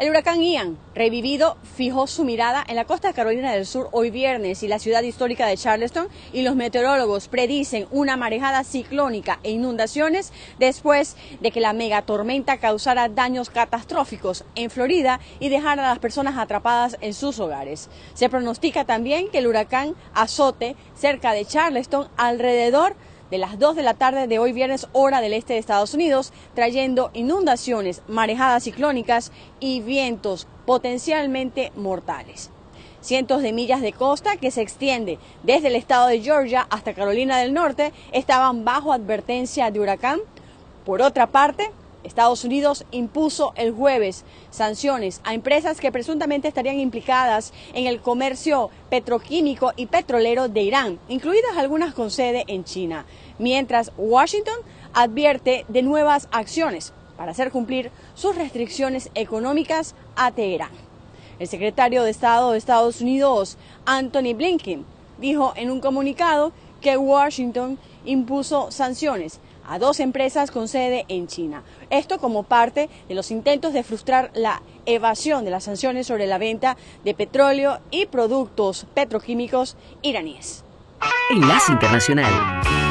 El huracán Ian, revivido, fijó su mirada en la costa de Carolina del Sur hoy viernes y la ciudad histórica de Charleston y los meteorólogos predicen una marejada ciclónica e inundaciones después de que la megatormenta causara daños catastróficos en Florida y dejara a las personas atrapadas en sus hogares. Se pronostica también que el huracán azote cerca de Charleston alrededor de las 2 de la tarde de hoy viernes hora del este de Estados Unidos, trayendo inundaciones, marejadas ciclónicas y vientos potencialmente mortales. Cientos de millas de costa que se extiende desde el estado de Georgia hasta Carolina del Norte estaban bajo advertencia de huracán. Por otra parte, Estados Unidos impuso el jueves sanciones a empresas que presuntamente estarían implicadas en el comercio petroquímico y petrolero de Irán, incluidas algunas con sede en China, mientras Washington advierte de nuevas acciones para hacer cumplir sus restricciones económicas a Teherán. El secretario de Estado de Estados Unidos, Anthony Blinken, dijo en un comunicado que Washington impuso sanciones a dos empresas con sede en China. Esto como parte de los intentos de frustrar la evasión de las sanciones sobre la venta de petróleo y productos petroquímicos iraníes. Enlace Internacional.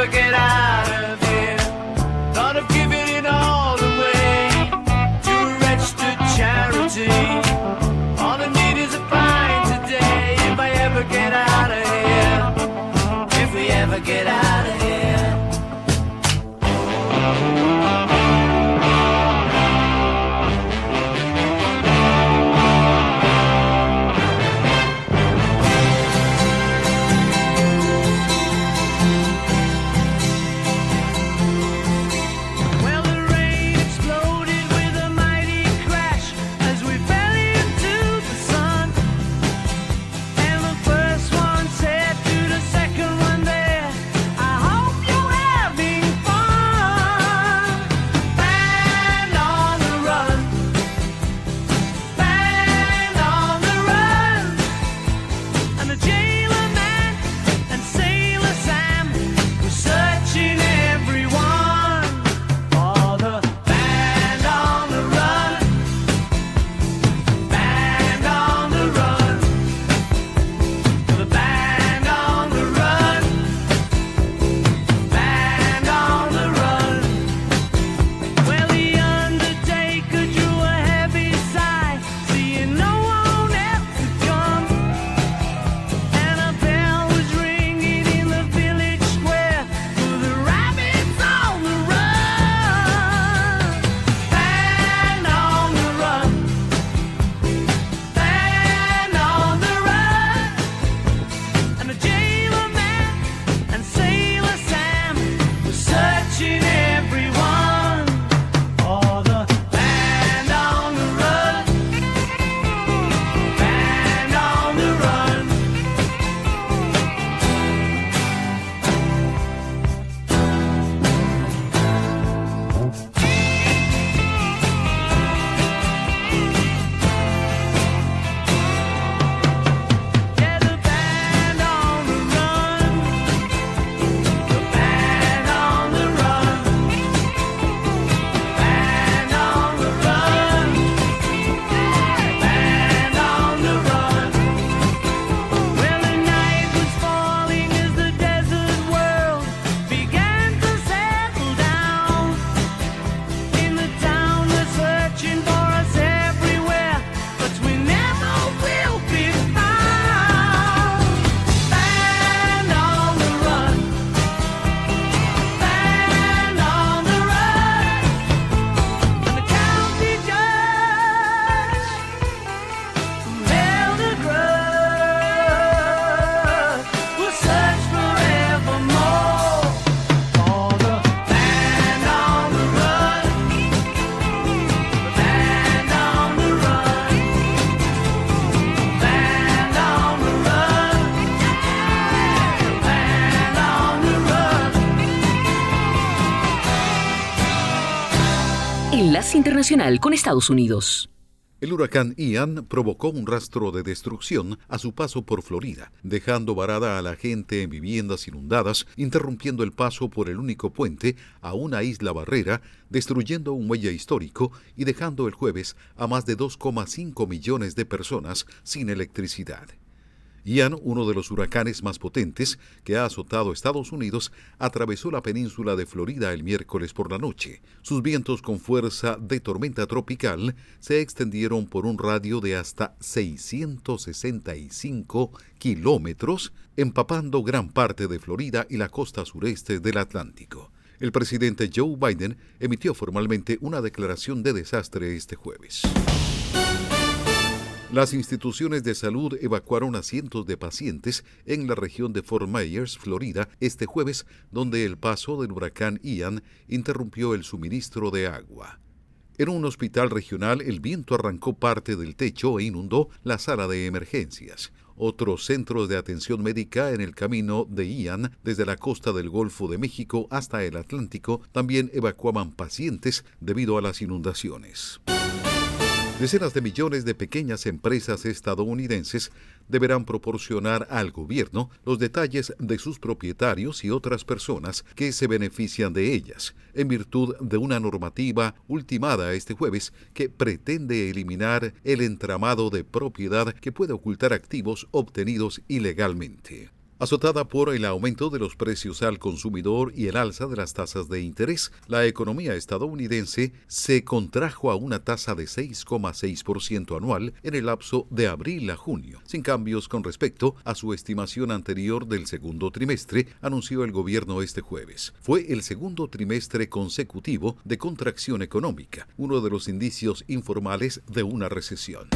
forget I gonna. Internacional con Estados Unidos. El huracán Ian provocó un rastro de destrucción a su paso por Florida, dejando varada a la gente en viviendas inundadas, interrumpiendo el paso por el único puente a una isla barrera, destruyendo un muelle histórico y dejando el jueves a más de 2,5 millones de personas sin electricidad. Ian, uno de los huracanes más potentes que ha azotado Estados Unidos, atravesó la península de Florida el miércoles por la noche. Sus vientos con fuerza de tormenta tropical se extendieron por un radio de hasta 665 kilómetros, empapando gran parte de Florida y la costa sureste del Atlántico. El presidente Joe Biden emitió formalmente una declaración de desastre este jueves. Las instituciones de salud evacuaron a cientos de pacientes en la región de Fort Myers, Florida, este jueves, donde el paso del huracán Ian interrumpió el suministro de agua. En un hospital regional, el viento arrancó parte del techo e inundó la sala de emergencias. Otros centros de atención médica en el camino de Ian, desde la costa del Golfo de México hasta el Atlántico, también evacuaban pacientes debido a las inundaciones. Decenas de millones de pequeñas empresas estadounidenses deberán proporcionar al gobierno los detalles de sus propietarios y otras personas que se benefician de ellas, en virtud de una normativa ultimada este jueves que pretende eliminar el entramado de propiedad que puede ocultar activos obtenidos ilegalmente. Azotada por el aumento de los precios al consumidor y el alza de las tasas de interés, la economía estadounidense se contrajo a una tasa de 6,6% anual en el lapso de abril a junio, sin cambios con respecto a su estimación anterior del segundo trimestre, anunció el gobierno este jueves. Fue el segundo trimestre consecutivo de contracción económica, uno de los indicios informales de una recesión.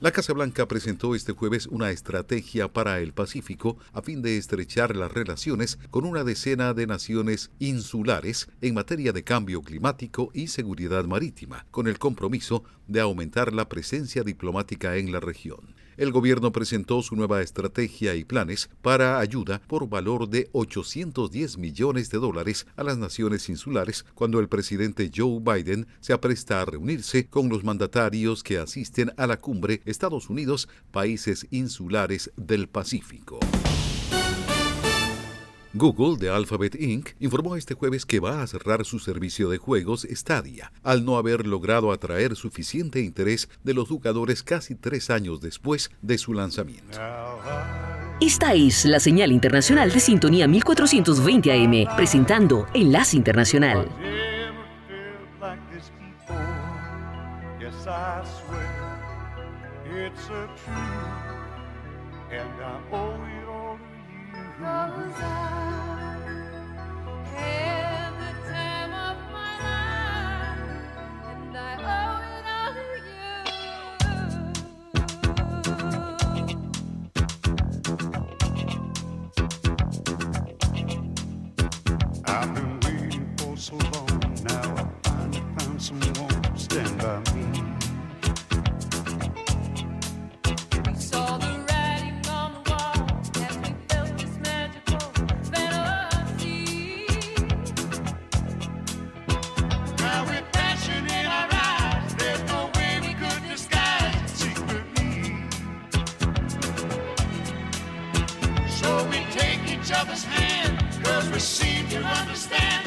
La Casa Blanca presentó este jueves una estrategia para el Pacífico a fin de estrechar las relaciones con una decena de naciones insulares en materia de cambio climático y seguridad marítima, con el compromiso de aumentar la presencia diplomática en la región el gobierno presentó su nueva estrategia y planes para ayuda por valor de 810 millones de dólares a las naciones insulares cuando el presidente Joe Biden se apresta a reunirse con los mandatarios que asisten a la cumbre Estados Unidos, países insulares del Pacífico. Google de Alphabet Inc. informó este jueves que va a cerrar su servicio de juegos Stadia, al no haber logrado atraer suficiente interés de los jugadores casi tres años después de su lanzamiento. Esta es la señal internacional de sintonía 1420 AM, presentando Enlace Internacional. never seem to understand.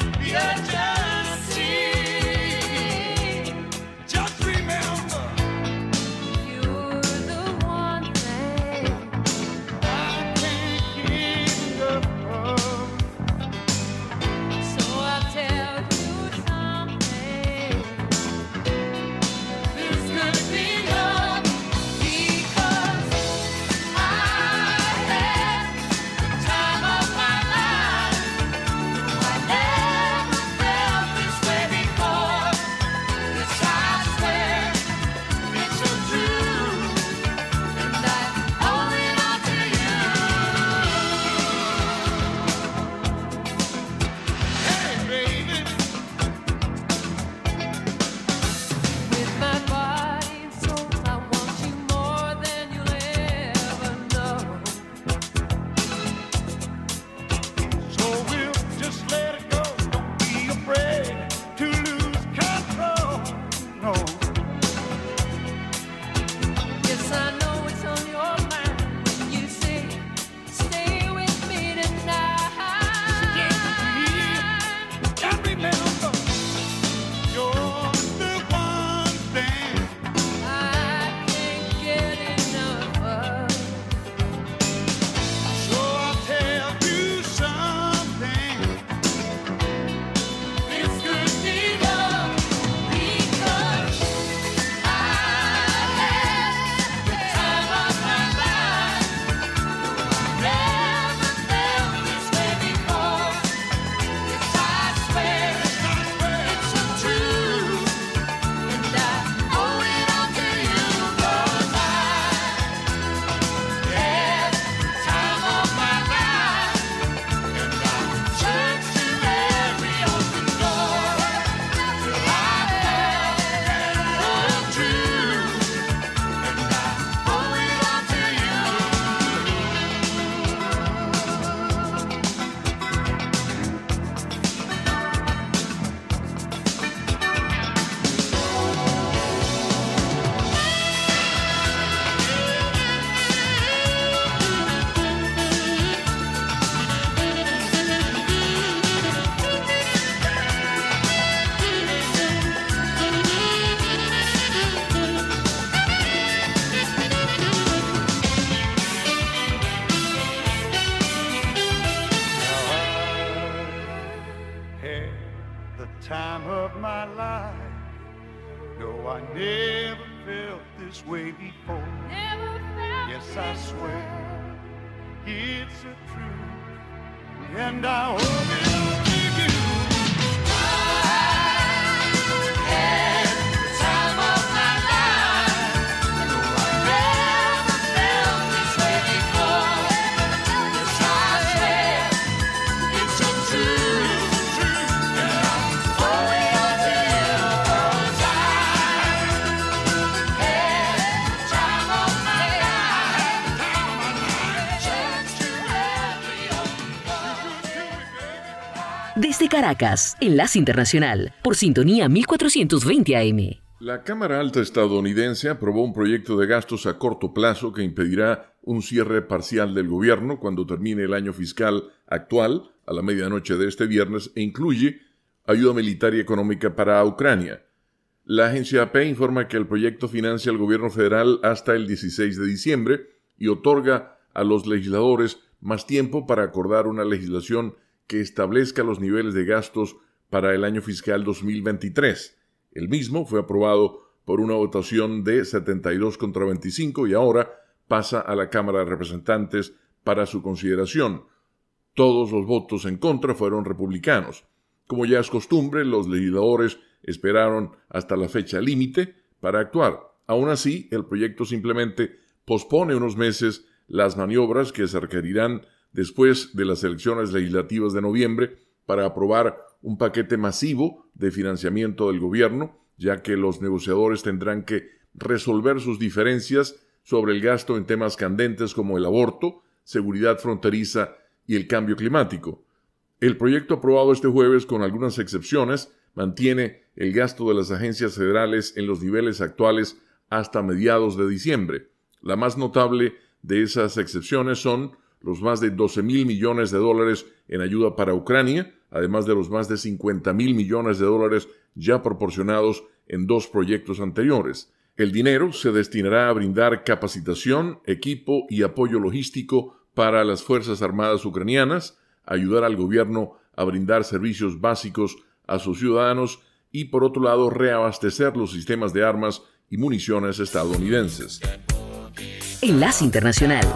Enlace Internacional, por sintonía 1420 AM. La Cámara Alta estadounidense aprobó un proyecto de gastos a corto plazo que impedirá un cierre parcial del gobierno cuando termine el año fiscal actual, a la medianoche de este viernes, e incluye ayuda militar y económica para Ucrania. La agencia AP informa que el proyecto financia al gobierno federal hasta el 16 de diciembre y otorga a los legisladores más tiempo para acordar una legislación que establezca los niveles de gastos para el año fiscal 2023. El mismo fue aprobado por una votación de 72 contra 25 y ahora pasa a la Cámara de Representantes para su consideración. Todos los votos en contra fueron republicanos. Como ya es costumbre, los legisladores esperaron hasta la fecha límite para actuar. Aún así, el proyecto simplemente pospone unos meses las maniobras que se requerirán después de las elecciones legislativas de noviembre para aprobar un paquete masivo de financiamiento del gobierno, ya que los negociadores tendrán que resolver sus diferencias sobre el gasto en temas candentes como el aborto, seguridad fronteriza y el cambio climático. El proyecto aprobado este jueves, con algunas excepciones, mantiene el gasto de las agencias federales en los niveles actuales hasta mediados de diciembre. La más notable de esas excepciones son los más de 12 mil millones de dólares en ayuda para Ucrania, además de los más de 50 mil millones de dólares ya proporcionados en dos proyectos anteriores. El dinero se destinará a brindar capacitación, equipo y apoyo logístico para las Fuerzas Armadas ucranianas, ayudar al gobierno a brindar servicios básicos a sus ciudadanos y, por otro lado, reabastecer los sistemas de armas y municiones estadounidenses. Enlace Internacional.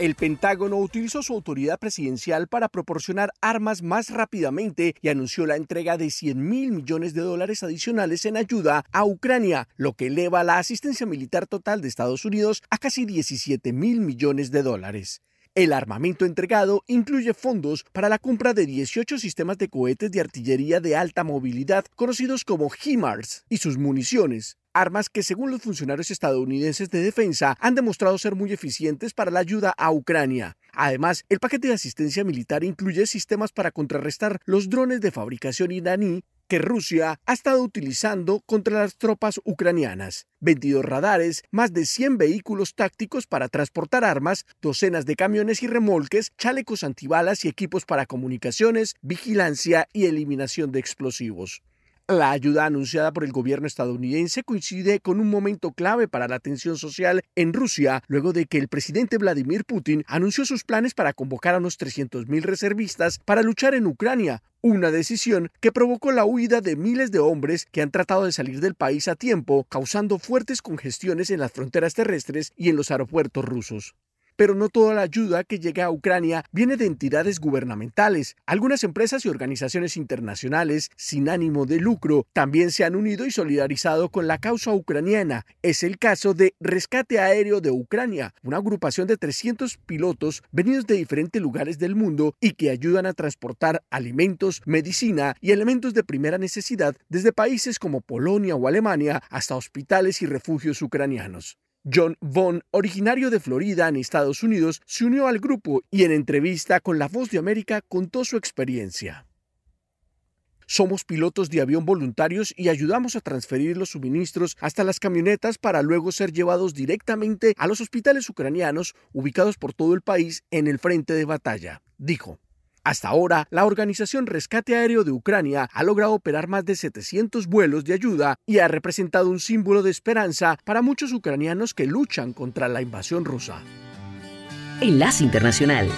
El Pentágono utilizó su autoridad presidencial para proporcionar armas más rápidamente y anunció la entrega de 100 mil millones de dólares adicionales en ayuda a Ucrania, lo que eleva la asistencia militar total de Estados Unidos a casi 17 mil millones de dólares. El armamento entregado incluye fondos para la compra de 18 sistemas de cohetes de artillería de alta movilidad conocidos como HIMARS y sus municiones, armas que según los funcionarios estadounidenses de defensa han demostrado ser muy eficientes para la ayuda a Ucrania. Además, el paquete de asistencia militar incluye sistemas para contrarrestar los drones de fabricación iraní que Rusia ha estado utilizando contra las tropas ucranianas. 22 radares, más de 100 vehículos tácticos para transportar armas, docenas de camiones y remolques, chalecos antibalas y equipos para comunicaciones, vigilancia y eliminación de explosivos. La ayuda anunciada por el gobierno estadounidense coincide con un momento clave para la tensión social en Rusia, luego de que el presidente Vladimir Putin anunció sus planes para convocar a unos 300.000 reservistas para luchar en Ucrania, una decisión que provocó la huida de miles de hombres que han tratado de salir del país a tiempo, causando fuertes congestiones en las fronteras terrestres y en los aeropuertos rusos pero no toda la ayuda que llega a Ucrania viene de entidades gubernamentales. Algunas empresas y organizaciones internacionales sin ánimo de lucro también se han unido y solidarizado con la causa ucraniana. Es el caso de Rescate Aéreo de Ucrania, una agrupación de 300 pilotos venidos de diferentes lugares del mundo y que ayudan a transportar alimentos, medicina y elementos de primera necesidad desde países como Polonia o Alemania hasta hospitales y refugios ucranianos. John Vaughn, originario de Florida en Estados Unidos, se unió al grupo y en entrevista con La Voz de América contó su experiencia. Somos pilotos de avión voluntarios y ayudamos a transferir los suministros hasta las camionetas para luego ser llevados directamente a los hospitales ucranianos ubicados por todo el país en el frente de batalla, dijo. Hasta ahora, la Organización Rescate Aéreo de Ucrania ha logrado operar más de 700 vuelos de ayuda y ha representado un símbolo de esperanza para muchos ucranianos que luchan contra la invasión rusa. Enlace Internacional.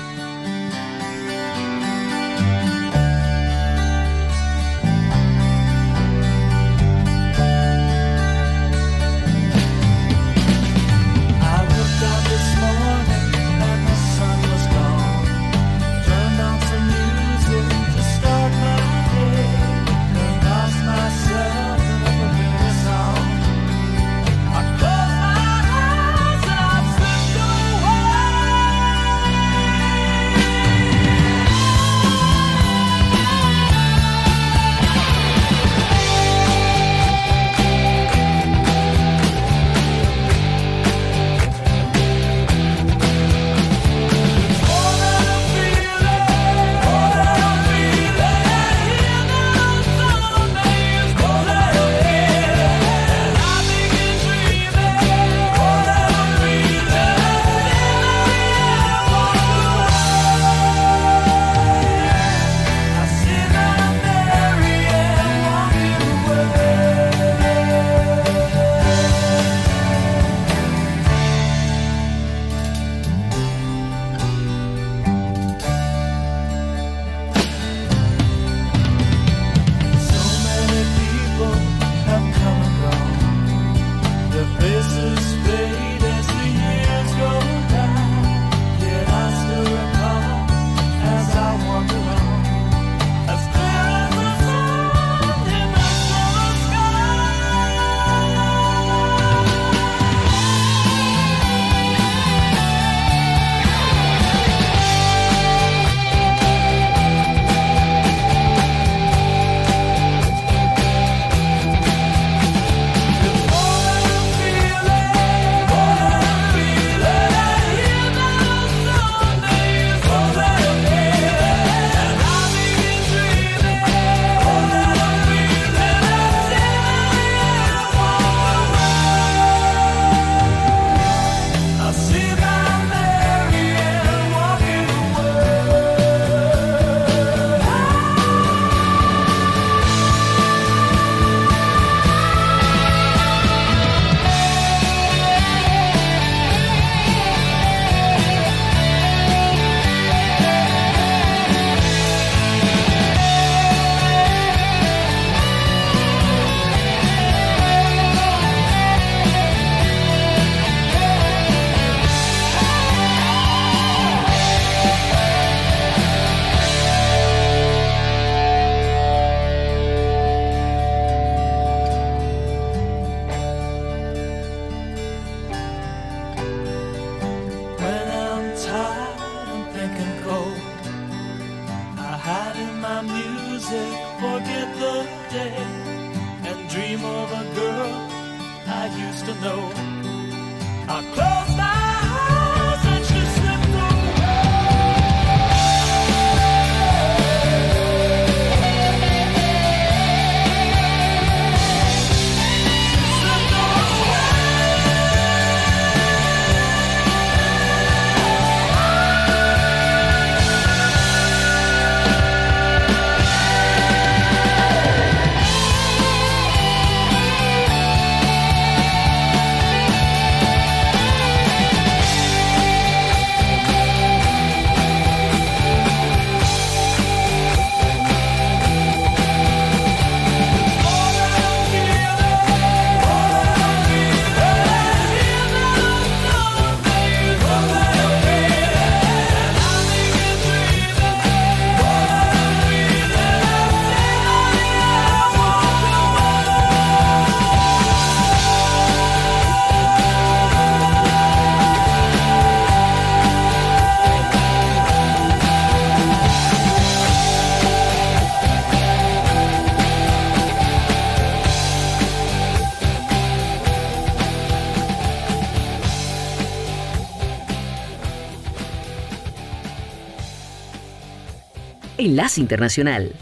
Internacional.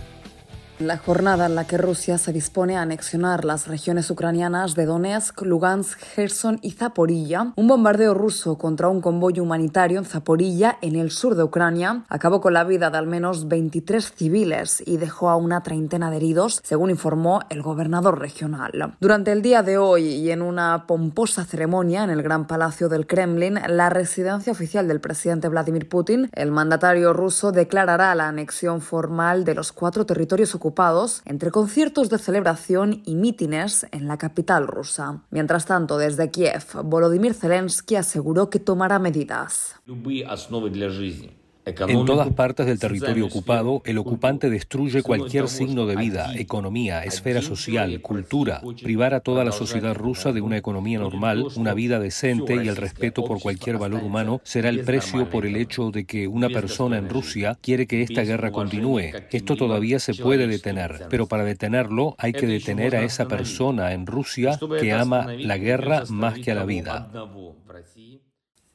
La jornada en la que Rusia se dispone a anexionar las regiones ucranianas de Donetsk, Lugansk, Gerson y Zaporilla, un bombardeo ruso contra un convoy humanitario en Zaporilla, en el sur de Ucrania, acabó con la vida de al menos 23 civiles y dejó a una treintena de heridos, según informó el gobernador regional. Durante el día de hoy y en una pomposa ceremonia en el Gran Palacio del Kremlin, la residencia oficial del presidente Vladimir Putin, el mandatario ruso declarará la anexión formal de los cuatro territorios ocupados entre conciertos de celebración y mítines en la capital rusa. Mientras tanto, desde Kiev, Volodymyr Zelensky aseguró que tomará medidas. En todas partes del territorio ocupado, el ocupante destruye cualquier signo de vida, economía, esfera social, cultura. Privar a toda la sociedad rusa de una economía normal, una vida decente y el respeto por cualquier valor humano será el precio por el hecho de que una persona en Rusia quiere que esta guerra continúe. Esto todavía se puede detener, pero para detenerlo hay que detener a esa persona en Rusia que ama la guerra más que a la vida.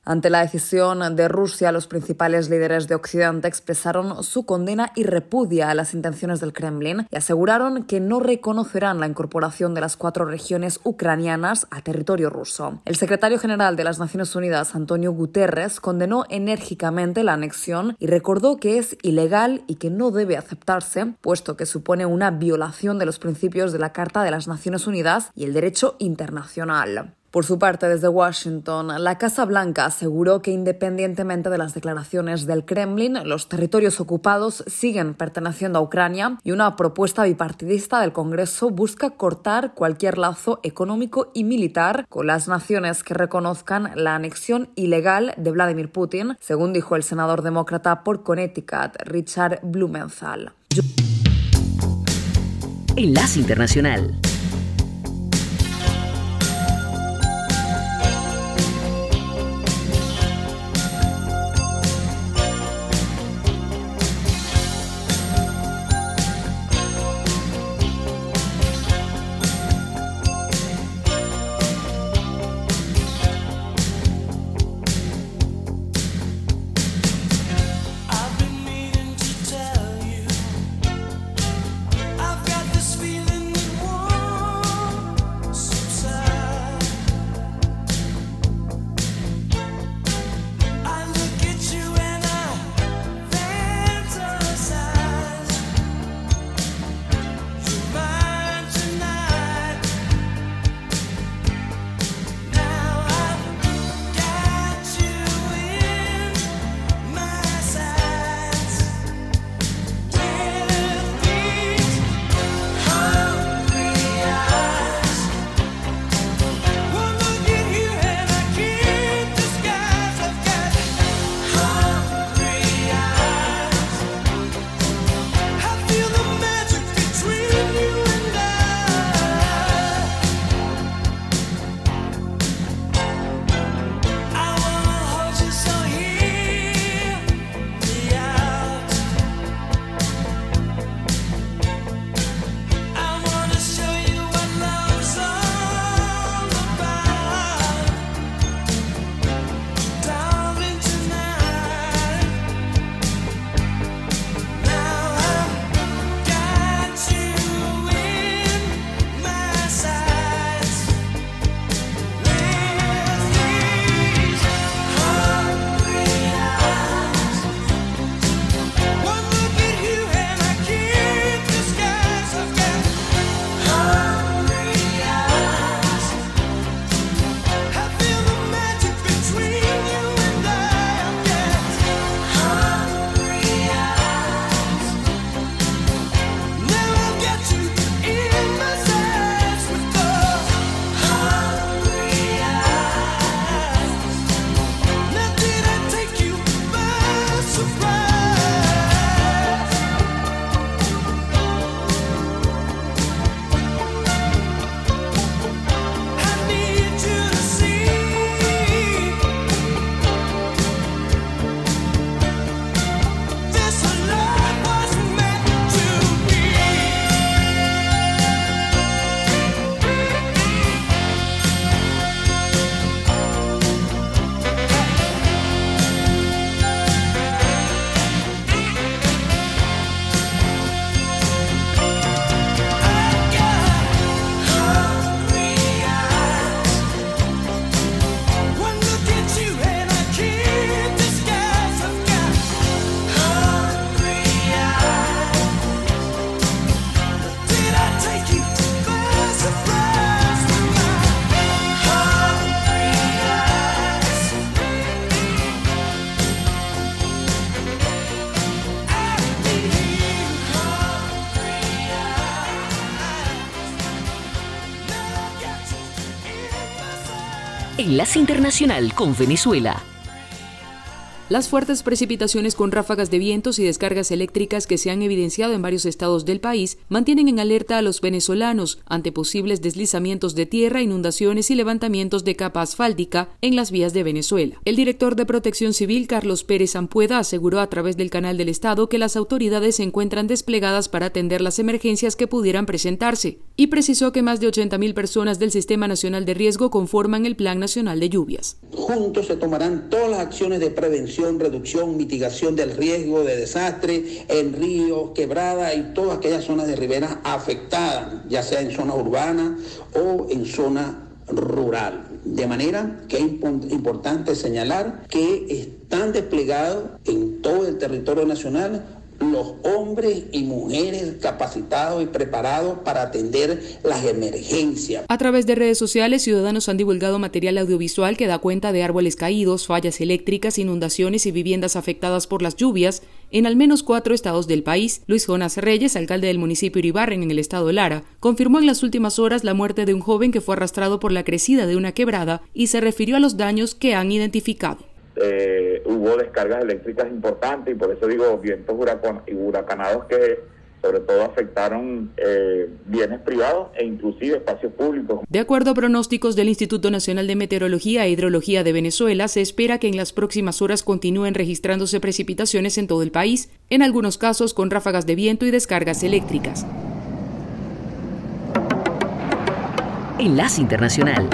Ante la decisión de Rusia, los principales líderes de Occidente expresaron su condena y repudia a las intenciones del Kremlin y aseguraron que no reconocerán la incorporación de las cuatro regiones ucranianas a territorio ruso. El secretario general de las Naciones Unidas, Antonio Guterres, condenó enérgicamente la anexión y recordó que es ilegal y que no debe aceptarse, puesto que supone una violación de los principios de la Carta de las Naciones Unidas y el derecho internacional. Por su parte, desde Washington, la Casa Blanca aseguró que independientemente de las declaraciones del Kremlin, los territorios ocupados siguen perteneciendo a Ucrania y una propuesta bipartidista del Congreso busca cortar cualquier lazo económico y militar con las naciones que reconozcan la anexión ilegal de Vladimir Putin, según dijo el senador demócrata por Connecticut, Richard Blumenthal. Enlace Internacional. Enlace Internacional con Venezuela. Las fuertes precipitaciones con ráfagas de vientos y descargas eléctricas que se han evidenciado en varios estados del país mantienen en alerta a los venezolanos ante posibles deslizamientos de tierra, inundaciones y levantamientos de capa asfáltica en las vías de Venezuela. El director de Protección Civil, Carlos Pérez Ampueda, aseguró a través del canal del Estado que las autoridades se encuentran desplegadas para atender las emergencias que pudieran presentarse y precisó que más de 80.000 personas del Sistema Nacional de Riesgo conforman el Plan Nacional de Lluvias. Juntos se tomarán todas las acciones de prevención reducción, mitigación del riesgo de desastre en ríos, quebradas y todas aquellas zonas de ribera afectadas, ya sea en zona urbana o en zona rural. De manera que es importante señalar que están desplegados en todo el territorio nacional los hombres y mujeres capacitados y preparados para atender las emergencias. A través de redes sociales, ciudadanos han divulgado material audiovisual que da cuenta de árboles caídos, fallas eléctricas, inundaciones y viviendas afectadas por las lluvias en al menos cuatro estados del país. Luis Jonas Reyes, alcalde del municipio Iribarren en el estado de Lara, confirmó en las últimas horas la muerte de un joven que fue arrastrado por la crecida de una quebrada y se refirió a los daños que han identificado. Eh, hubo descargas eléctricas importantes y por eso digo vientos huracanados que sobre todo afectaron eh, bienes privados e inclusive espacios públicos. De acuerdo a pronósticos del Instituto Nacional de Meteorología e Hidrología de Venezuela, se espera que en las próximas horas continúen registrándose precipitaciones en todo el país, en algunos casos con ráfagas de viento y descargas eléctricas. Enlace Internacional.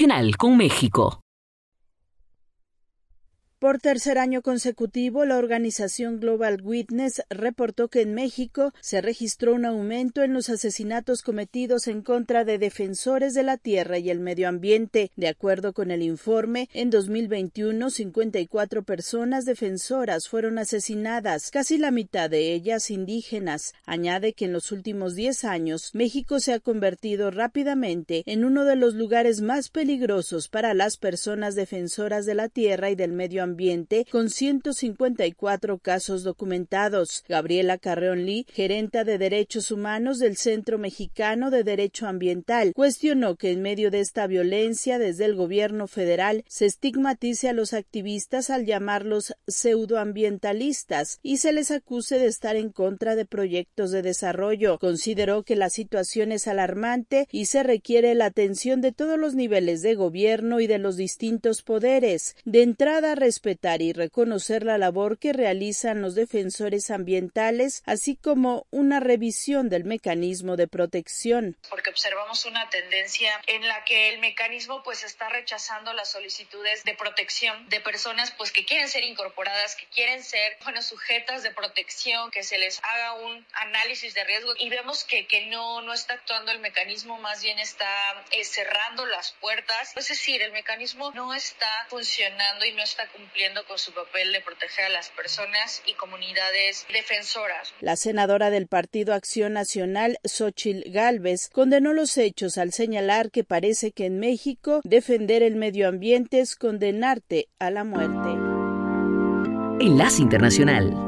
Internacional con México. Por tercer año consecutivo, la organización Global Witness reportó que en México se registró un aumento en los asesinatos cometidos en contra de defensores de la tierra y el medio ambiente. De acuerdo con el informe, en 2021, 54 personas defensoras fueron asesinadas, casi la mitad de ellas indígenas. Añade que en los últimos 10 años, México se ha convertido rápidamente en uno de los lugares más peligrosos para las personas defensoras de la tierra y del medio ambiente con 154 casos documentados. Gabriela Carreón Lee, gerenta de Derechos Humanos del Centro Mexicano de Derecho Ambiental, cuestionó que en medio de esta violencia desde el gobierno federal se estigmatice a los activistas al llamarlos pseudoambientalistas y se les acuse de estar en contra de proyectos de desarrollo. Consideró que la situación es alarmante y se requiere la atención de todos los niveles de gobierno y de los distintos poderes. De entrada, respetar y reconocer la labor que realizan los defensores ambientales, así como una revisión del mecanismo de protección. Porque observamos una tendencia en la que el mecanismo pues está rechazando las solicitudes de protección de personas pues que quieren ser incorporadas, que quieren ser bueno sujetas de protección, que se les haga un análisis de riesgo y vemos que, que no, no está actuando el mecanismo, más bien está eh, cerrando las puertas. Es decir, el mecanismo no está funcionando y no está cumpliendo con su papel de proteger a las personas y comunidades defensoras. La senadora del Partido Acción Nacional, Xochil Gálvez, condenó los hechos al señalar que parece que en México defender el medio ambiente es condenarte a la muerte. Enlace Internacional.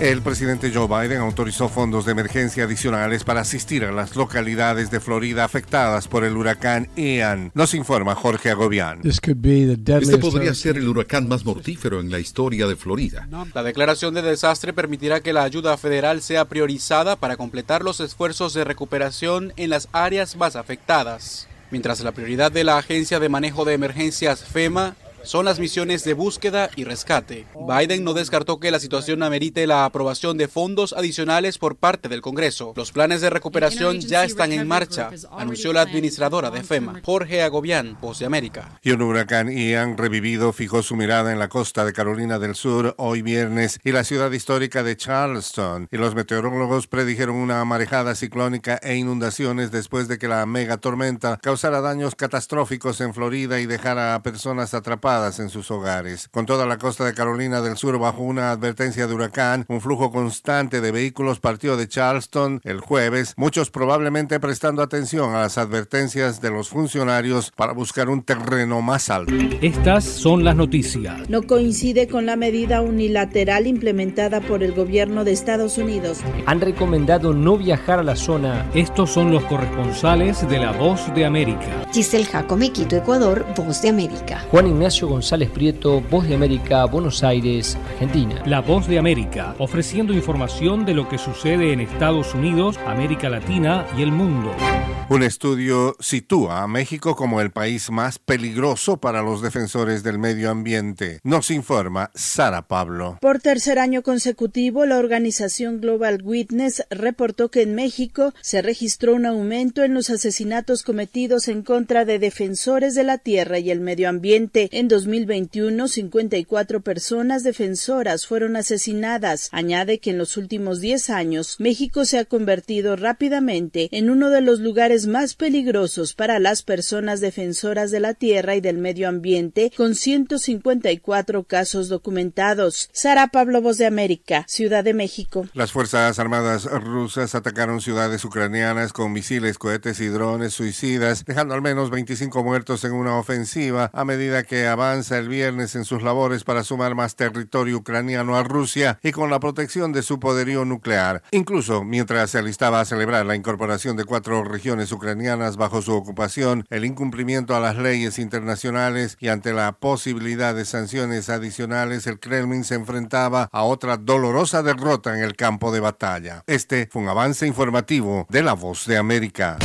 El presidente Joe Biden autorizó fondos de emergencia adicionales para asistir a las localidades de Florida afectadas por el huracán Ian. Nos informa Jorge Agobián. Este podría ser el huracán más mortífero en la historia de Florida. La declaración de desastre permitirá que la ayuda federal sea priorizada para completar los esfuerzos de recuperación en las áreas más afectadas. Mientras la prioridad de la Agencia de Manejo de Emergencias FEMA son las misiones de búsqueda y rescate. Biden no descartó que la situación amerite la aprobación de fondos adicionales por parte del Congreso. Los planes de recuperación ya están en marcha, anunció la administradora de FEMA, Jorge Agobián, Voz de América. Y un huracán Ian revivido fijó su mirada en la costa de Carolina del Sur hoy viernes y la ciudad histórica de Charleston. Y los meteorólogos predijeron una marejada ciclónica e inundaciones después de que la mega tormenta causara daños catastróficos en Florida y dejara a personas atrapadas en sus hogares. Con toda la costa de Carolina del Sur bajo una advertencia de huracán, un flujo constante de vehículos partió de Charleston el jueves, muchos probablemente prestando atención a las advertencias de los funcionarios para buscar un terreno más alto. Estas son las noticias. No coincide con la medida unilateral implementada por el gobierno de Estados Unidos. Han recomendado no viajar a la zona. Estos son los corresponsales de La Voz de América. Giselle Jacome, Quito, Ecuador, Voz de América. Juan Ignacio González Prieto, Voz de América, Buenos Aires, Argentina. La Voz de América, ofreciendo información de lo que sucede en Estados Unidos, América Latina y el mundo. Un estudio sitúa a México como el país más peligroso para los defensores del medio ambiente. Nos informa Sara Pablo. Por tercer año consecutivo, la organización Global Witness reportó que en México se registró un aumento en los asesinatos cometidos en contra de defensores de la tierra y el medio ambiente. En 2021, 54 personas defensoras fueron asesinadas. Añade que en los últimos 10 años, México se ha convertido rápidamente en uno de los lugares más peligrosos para las personas defensoras de la tierra y del medio ambiente, con 154 casos documentados. Sara Pablo, Voz de América, Ciudad de México. Las Fuerzas Armadas rusas atacaron ciudades ucranianas con misiles, cohetes y drones suicidas, dejando al menos 25 muertos en una ofensiva a medida que avanza el viernes en sus labores para sumar más territorio ucraniano a Rusia y con la protección de su poderío nuclear. Incluso mientras se alistaba a celebrar la incorporación de cuatro regiones ucranianas bajo su ocupación, el incumplimiento a las leyes internacionales y ante la posibilidad de sanciones adicionales, el Kremlin se enfrentaba a otra dolorosa derrota en el campo de batalla. Este fue un avance informativo de La Voz de América.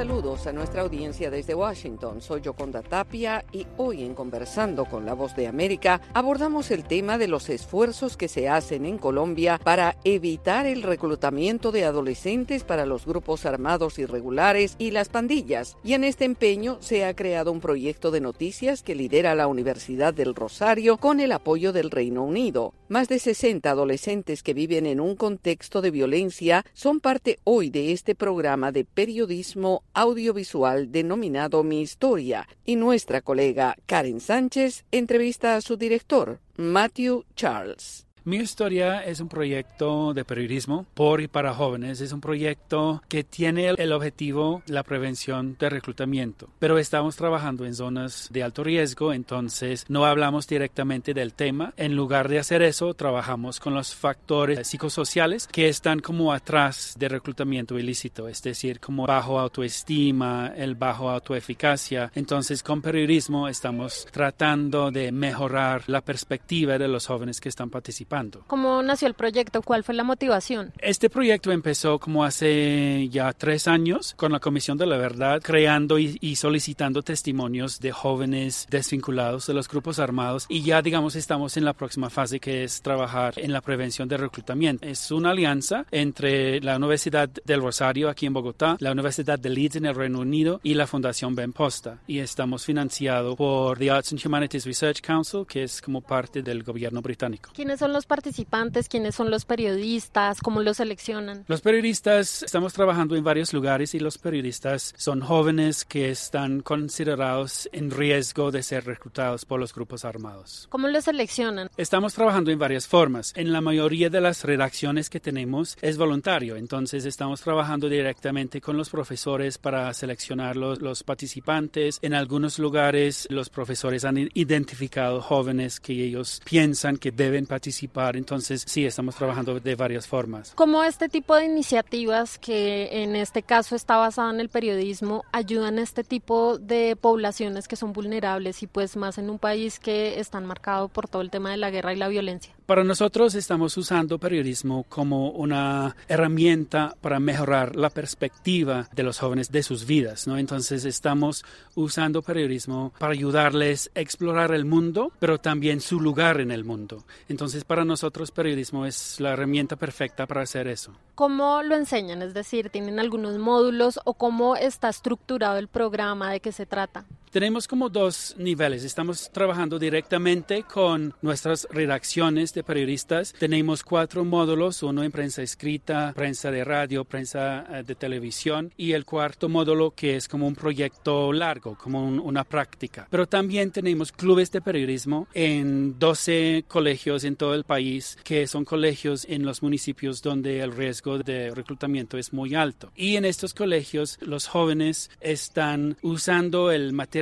Saludos a nuestra audiencia desde Washington. Soy Yoconda Tapia y hoy en Conversando con la Voz de América abordamos el tema de los esfuerzos que se hacen en Colombia para evitar el reclutamiento de adolescentes para los grupos armados irregulares y las pandillas. Y en este empeño se ha creado un proyecto de noticias que lidera la Universidad del Rosario con el apoyo del Reino Unido. Más de 60 adolescentes que viven en un contexto de violencia son parte hoy de este programa de periodismo audiovisual denominado Mi Historia y nuestra colega Karen Sánchez entrevista a su director, Matthew Charles. Mi historia es un proyecto de periodismo por y para jóvenes. Es un proyecto que tiene el objetivo la prevención de reclutamiento, pero estamos trabajando en zonas de alto riesgo, entonces no hablamos directamente del tema. En lugar de hacer eso, trabajamos con los factores psicosociales que están como atrás de reclutamiento ilícito, es decir, como bajo autoestima, el bajo autoeficacia. Entonces, con periodismo estamos tratando de mejorar la perspectiva de los jóvenes que están participando. ¿Cómo nació el proyecto? ¿Cuál fue la motivación? Este proyecto empezó como hace ya tres años con la Comisión de la Verdad, creando y, y, solicitando testimonios de jóvenes desvinculados de los grupos armados y ya digamos estamos en la próxima fase que es trabajar en la prevención de reclutamiento. Es una alianza entre la Universidad del Rosario aquí en Bogotá, la Universidad de Leeds en el Reino Unido y la Fundación Ben Posta y estamos financiados por the Arts and Humanities Research Council que es como parte del gobierno británico. ¿Quiénes son los los participantes? ¿Quiénes son los periodistas? ¿Cómo los seleccionan? Los periodistas estamos trabajando en varios lugares y los periodistas son jóvenes que están considerados en riesgo de ser reclutados por los grupos armados. ¿Cómo los seleccionan? Estamos trabajando en varias formas. En la mayoría de las redacciones que tenemos es voluntario, entonces estamos trabajando directamente con los profesores para seleccionar los, los participantes. En algunos lugares los profesores han identificado jóvenes que ellos piensan que deben participar, entonces sí, estamos trabajando de varias formas. ¿Cómo este tipo de iniciativas que en este caso está basada en el periodismo ayudan a este tipo de poblaciones que son vulnerables y pues más en un país que están marcado por todo el tema de la guerra y la violencia? Para nosotros estamos usando periodismo como una herramienta para mejorar la perspectiva de los jóvenes de sus vidas, ¿no? Entonces estamos usando periodismo para ayudarles a explorar el mundo, pero también su lugar en el mundo. Entonces para nosotros periodismo es la herramienta perfecta para hacer eso. ¿Cómo lo enseñan? Es decir, ¿tienen algunos módulos o cómo está estructurado el programa? ¿De qué se trata? Tenemos como dos niveles. Estamos trabajando directamente con nuestras redacciones de periodistas. Tenemos cuatro módulos, uno en prensa escrita, prensa de radio, prensa eh, de televisión y el cuarto módulo que es como un proyecto largo, como una práctica. Pero también tenemos clubes de periodismo en 12 colegios en todo el país, que son colegios en los municipios donde el riesgo de reclutamiento es muy alto. Y en estos colegios los jóvenes están usando el material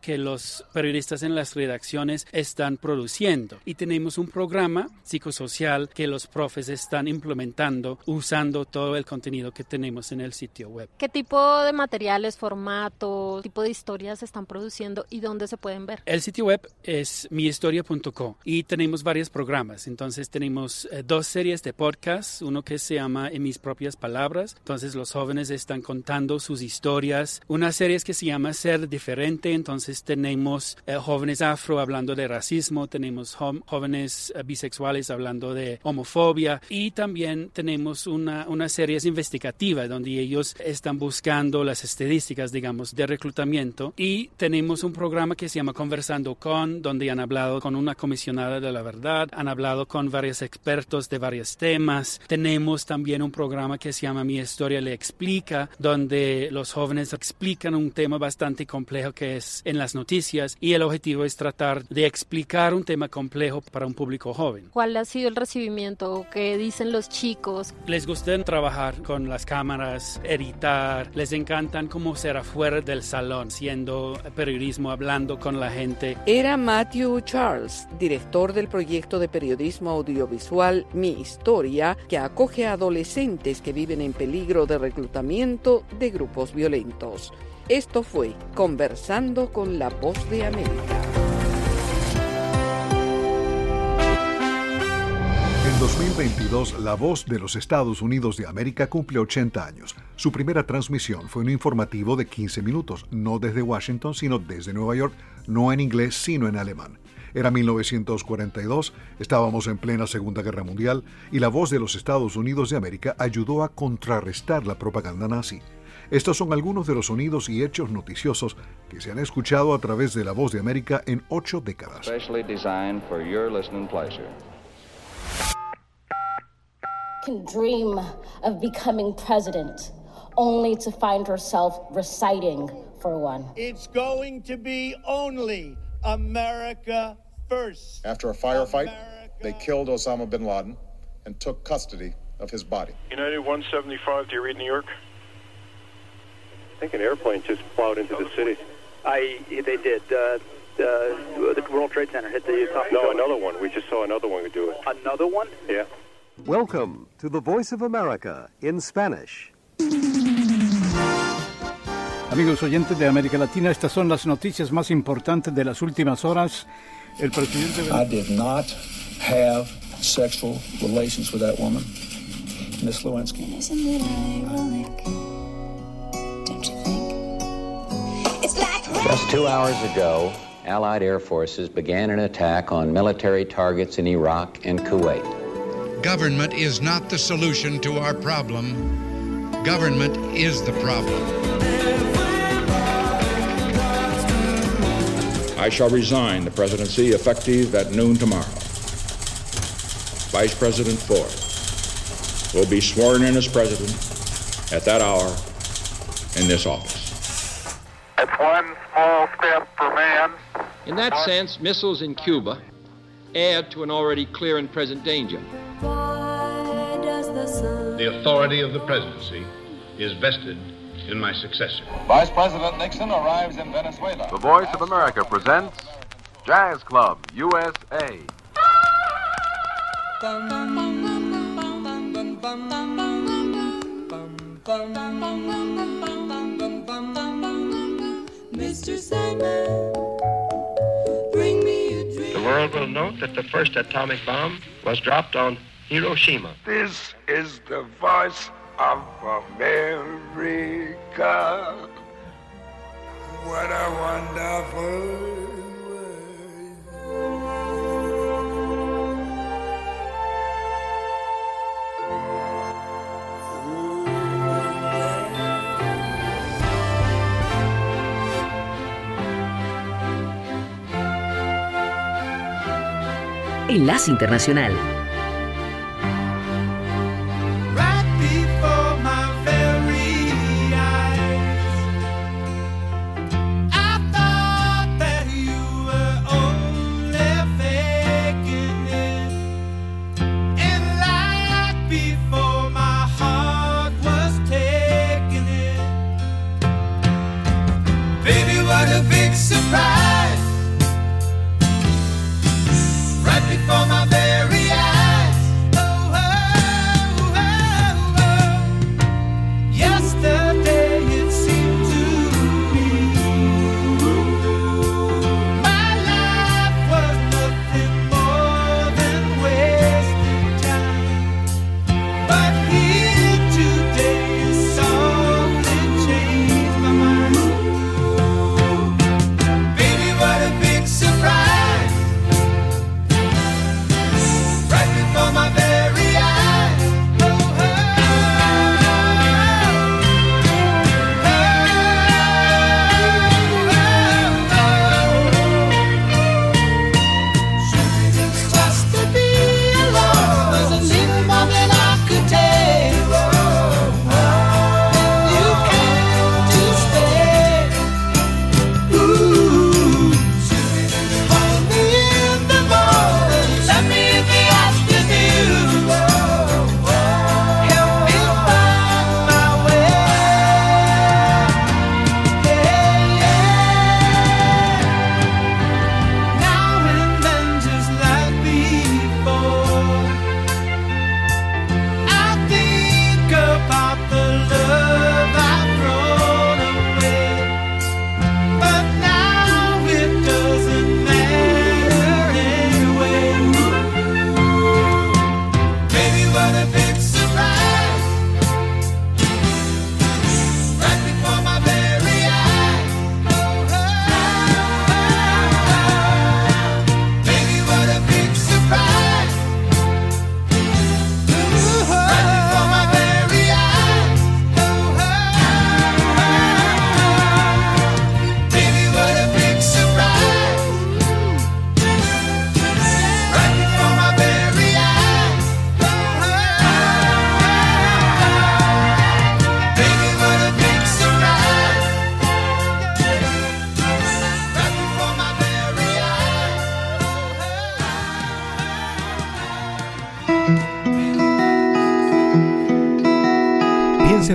que los periodistas en las redacciones están produciendo. Y tenemos un programa psicosocial que los profes están implementando usando todo el contenido que tenemos en el sitio web. ¿Qué tipo de materiales, formato, tipo de historias están produciendo y dónde se pueden ver? El sitio web es mihistoria.co y tenemos varios programas. Entonces tenemos eh, dos series de podcast, uno que se llama En mis propias palabras. Entonces los jóvenes están contando sus historias. Una serie que se llama Ser diferente entonces tenemos eh, jóvenes afro hablando de racismo, tenemos jóvenes eh, bisexuales hablando de homofobia y también tenemos una, una serie investigativa donde ellos están buscando las estadísticas, digamos, de reclutamiento y tenemos un programa que se llama Conversando con, donde han hablado con una comisionada de la verdad, han hablado con varios expertos de varios temas. Tenemos también un programa que se llama Mi historia le explica, donde los jóvenes explican un tema bastante complejo que en las noticias y el objetivo es tratar de explicar un tema complejo para un público joven. ¿Cuál ha sido el recibimiento que dicen los chicos? Les gusta trabajar con las cámaras, editar, les encantan cómo ser afuera del salón, siendo periodismo, hablando con la gente. Era Matthew Charles, director del proyecto de periodismo audiovisual Mi Historia, que acoge a adolescentes que viven en peligro de reclutamiento de grupos violentos. Esto fue Conversando con la Voz de América. En 2022, La Voz de los Estados Unidos de América cumple 80 años. Su primera transmisión fue un informativo de 15 minutos, no desde Washington, sino desde Nueva York, no en inglés, sino en alemán. Era 1942, estábamos en plena Segunda Guerra Mundial y la voz de los Estados Unidos de América ayudó a contrarrestar la propaganda nazi. Estos son algunos de los sonidos y hechos noticiosos que se han escuchado a través de La Voz de América en ocho décadas. Can dream of becoming president only to find herself reciting for one. It's going to be only America first. After a firefight, America. they killed Osama bin Laden and took custody of his body. United 175, do you read New York? I think an airplane just plowed into the city. I they did. Uh, uh, the World Trade Center hit the top. No, another one. We just saw another one do it. Another one? Yeah. Welcome to the Voice of America in Spanish. Amigos oyentes de América Latina, estas son las noticias más importantes de las últimas horas. El presidente. I did not have sexual relations with that woman, Miss Lewinsky. Isn't it ironic? Just two hours ago, Allied air forces began an attack on military targets in Iraq and Kuwait. Government is not the solution to our problem. Government is the problem. I shall resign the presidency effective at noon tomorrow. Vice President Ford, will be sworn in as president at that hour in this office. It's one small step for man. In that sense, missiles in Cuba add to an already clear and present danger. The authority of the presidency is vested in my successor. Vice President Nixon arrives in Venezuela. The Voice of America presents Jazz Club USA. Mr. Sandman, bring me a dream. The world will note that the first atomic bomb was dropped on Hiroshima. This is the voice of America. What a wonderful Enlace Internacional.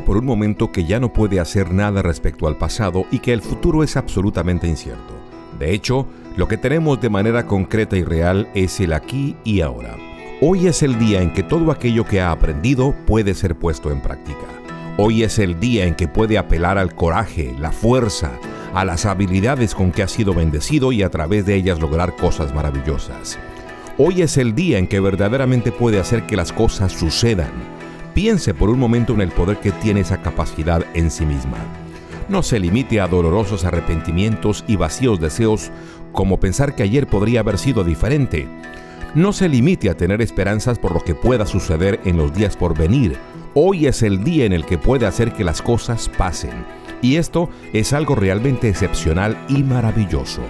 Por un momento que ya no puede hacer nada respecto al pasado y que el futuro es absolutamente incierto. De hecho, lo que tenemos de manera concreta y real es el aquí y ahora. Hoy es el día en que todo aquello que ha aprendido puede ser puesto en práctica. Hoy es el día en que puede apelar al coraje, la fuerza, a las habilidades con que ha sido bendecido y a través de ellas lograr cosas maravillosas. Hoy es el día en que verdaderamente puede hacer que las cosas sucedan. Piense por un momento en el poder que tiene esa capacidad en sí misma. No se limite a dolorosos arrepentimientos y vacíos deseos como pensar que ayer podría haber sido diferente. No se limite a tener esperanzas por lo que pueda suceder en los días por venir. Hoy es el día en el que puede hacer que las cosas pasen. Y esto es algo realmente excepcional y maravilloso.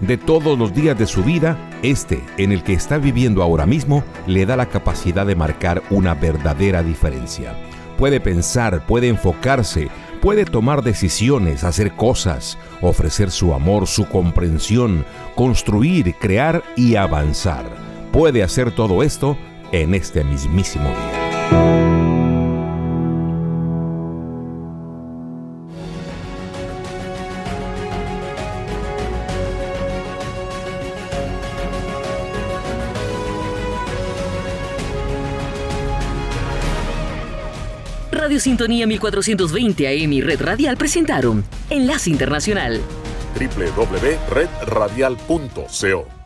De todos los días de su vida, este en el que está viviendo ahora mismo le da la capacidad de marcar una verdadera diferencia. Puede pensar, puede enfocarse, puede tomar decisiones, hacer cosas, ofrecer su amor, su comprensión, construir, crear y avanzar. Puede hacer todo esto en este mismísimo día. Sintonía 1420 AM y Red Radial presentaron Enlace Internacional. www.redradial.co